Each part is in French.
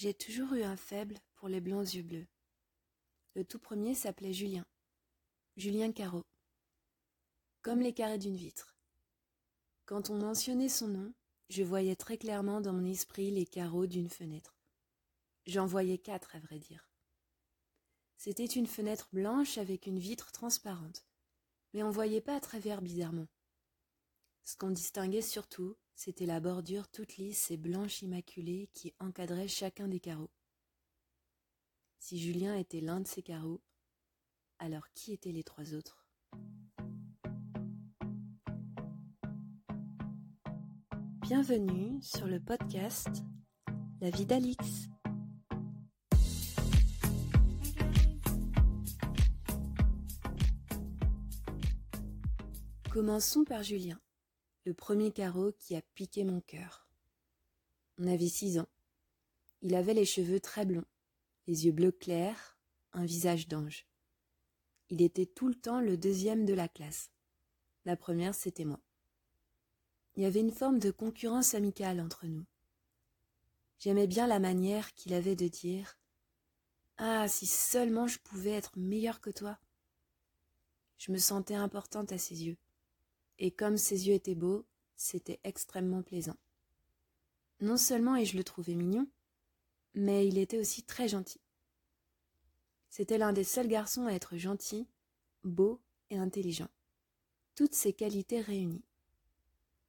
J'ai toujours eu un faible pour les blancs yeux bleus. Le tout premier s'appelait Julien. Julien Carreau. Comme les carrés d'une vitre. Quand on mentionnait son nom, je voyais très clairement dans mon esprit les carreaux d'une fenêtre. J'en voyais quatre, à vrai dire. C'était une fenêtre blanche avec une vitre transparente, mais on voyait pas à travers bizarrement. Ce qu'on distinguait surtout, c'était la bordure toute lisse et blanche immaculée qui encadrait chacun des carreaux. Si Julien était l'un de ces carreaux, alors qui étaient les trois autres? Bienvenue sur le podcast La vie d'Alix. Commençons par Julien le premier carreau qui a piqué mon cœur. On avait six ans. Il avait les cheveux très blonds, les yeux bleus clairs, un visage d'ange. Il était tout le temps le deuxième de la classe. La première, c'était moi. Il y avait une forme de concurrence amicale entre nous. J'aimais bien la manière qu'il avait de dire Ah, si seulement je pouvais être meilleure que toi. Je me sentais importante à ses yeux et comme ses yeux étaient beaux, c'était extrêmement plaisant. Non seulement ai-je le trouvais mignon, mais il était aussi très gentil. C'était l'un des seuls garçons à être gentil, beau et intelligent. Toutes ces qualités réunies.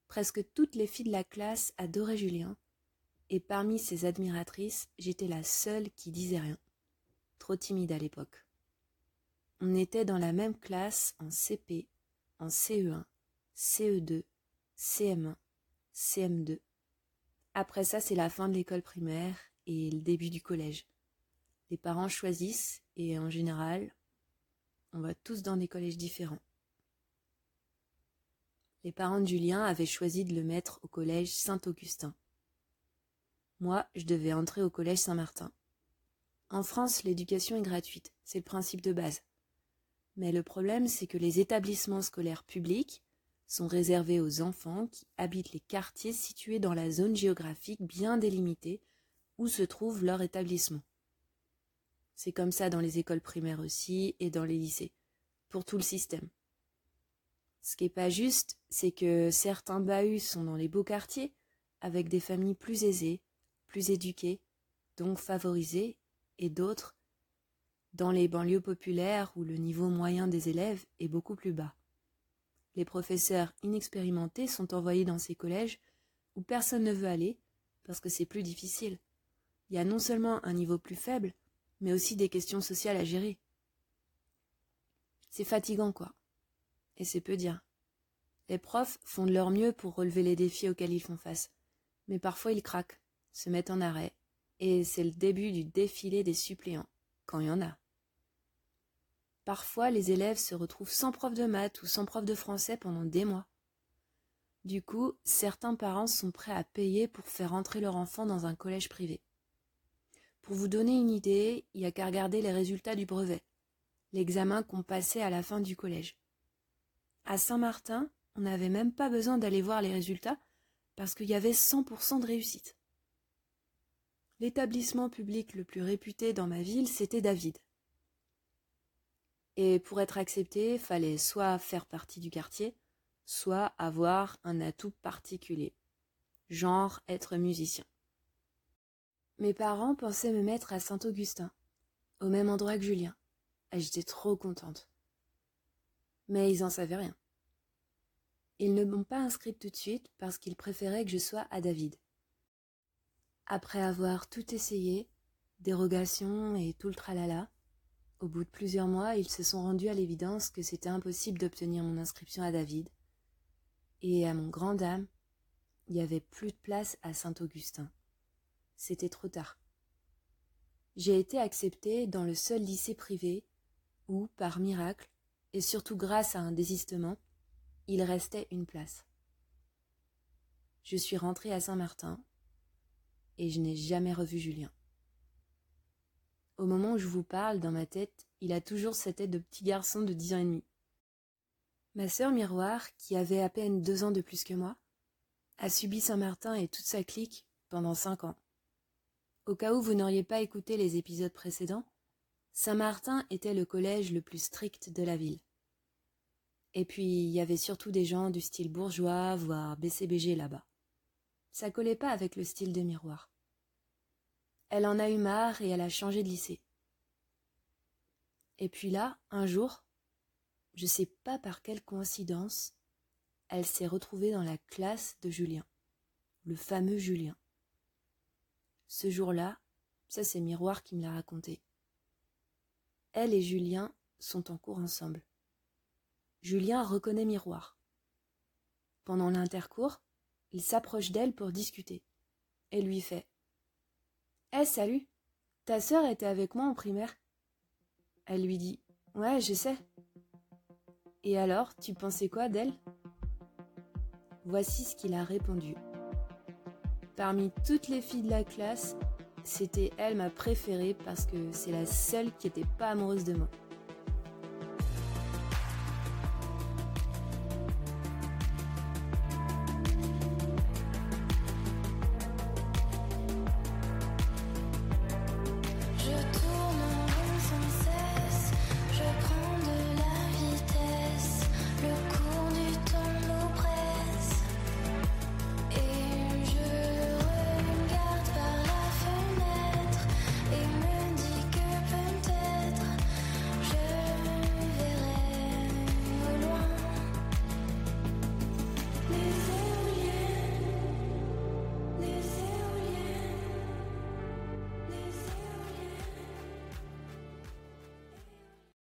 Presque toutes les filles de la classe adoraient Julien, et parmi ses admiratrices, j'étais la seule qui disait rien. Trop timide à l'époque. On était dans la même classe en CP, en CE1, CE2, CM1, CM2. Après ça, c'est la fin de l'école primaire et le début du collège. Les parents choisissent et en général, on va tous dans des collèges différents. Les parents de Julien avaient choisi de le mettre au collège Saint-Augustin. Moi, je devais entrer au collège Saint-Martin. En France, l'éducation est gratuite, c'est le principe de base. Mais le problème, c'est que les établissements scolaires publics sont réservés aux enfants qui habitent les quartiers situés dans la zone géographique bien délimitée où se trouve leur établissement. C'est comme ça dans les écoles primaires aussi et dans les lycées, pour tout le système. Ce qui est pas juste, c'est que certains bahuts sont dans les beaux quartiers, avec des familles plus aisées, plus éduquées, donc favorisées, et d'autres dans les banlieues populaires où le niveau moyen des élèves est beaucoup plus bas. Les professeurs inexpérimentés sont envoyés dans ces collèges où personne ne veut aller parce que c'est plus difficile. Il y a non seulement un niveau plus faible, mais aussi des questions sociales à gérer. C'est fatigant, quoi. Et c'est peu dire. Les profs font de leur mieux pour relever les défis auxquels ils font face. Mais parfois ils craquent, se mettent en arrêt, et c'est le début du défilé des suppléants, quand il y en a. Parfois, les élèves se retrouvent sans prof de maths ou sans prof de français pendant des mois. Du coup, certains parents sont prêts à payer pour faire entrer leur enfant dans un collège privé. Pour vous donner une idée, il n'y a qu'à regarder les résultats du brevet, l'examen qu'on passait à la fin du collège. À Saint-Martin, on n'avait même pas besoin d'aller voir les résultats parce qu'il y avait 100% de réussite. L'établissement public le plus réputé dans ma ville, c'était David. Et pour être accepté, fallait soit faire partie du quartier, soit avoir un atout particulier, genre être musicien. Mes parents pensaient me mettre à Saint-Augustin, au même endroit que Julien, et j'étais trop contente. Mais ils en savaient rien. Ils ne m'ont pas inscrite tout de suite parce qu'ils préféraient que je sois à David. Après avoir tout essayé, dérogation et tout le tralala, au bout de plusieurs mois, ils se sont rendus à l'évidence que c'était impossible d'obtenir mon inscription à David. Et à mon grand dame, il n'y avait plus de place à Saint-Augustin. C'était trop tard. J'ai été acceptée dans le seul lycée privé où, par miracle, et surtout grâce à un désistement, il restait une place. Je suis rentrée à Saint-Martin et je n'ai jamais revu Julien. Au moment où je vous parle, dans ma tête, il a toujours cette tête de petit garçon de dix ans et demi. Ma sœur Miroir, qui avait à peine deux ans de plus que moi, a subi Saint-Martin et toute sa clique pendant cinq ans. Au cas où vous n'auriez pas écouté les épisodes précédents, Saint-Martin était le collège le plus strict de la ville. Et puis, il y avait surtout des gens du style bourgeois, voire BCBG là-bas. Ça collait pas avec le style de miroir. Elle en a eu marre et elle a changé de lycée. Et puis là, un jour, je sais pas par quelle coïncidence, elle s'est retrouvée dans la classe de Julien, le fameux Julien. Ce jour-là, ça c'est Miroir qui me l'a raconté. Elle et Julien sont en cours ensemble. Julien reconnaît Miroir. Pendant l'intercours, il s'approche d'elle pour discuter et lui fait Eh salut Ta sœur était avec moi en primaire. Elle lui dit Ouais, je sais. Et alors, tu pensais quoi d'elle? Voici ce qu'il a répondu. Parmi toutes les filles de la classe, c'était elle ma préférée parce que c'est la seule qui n'était pas amoureuse de moi.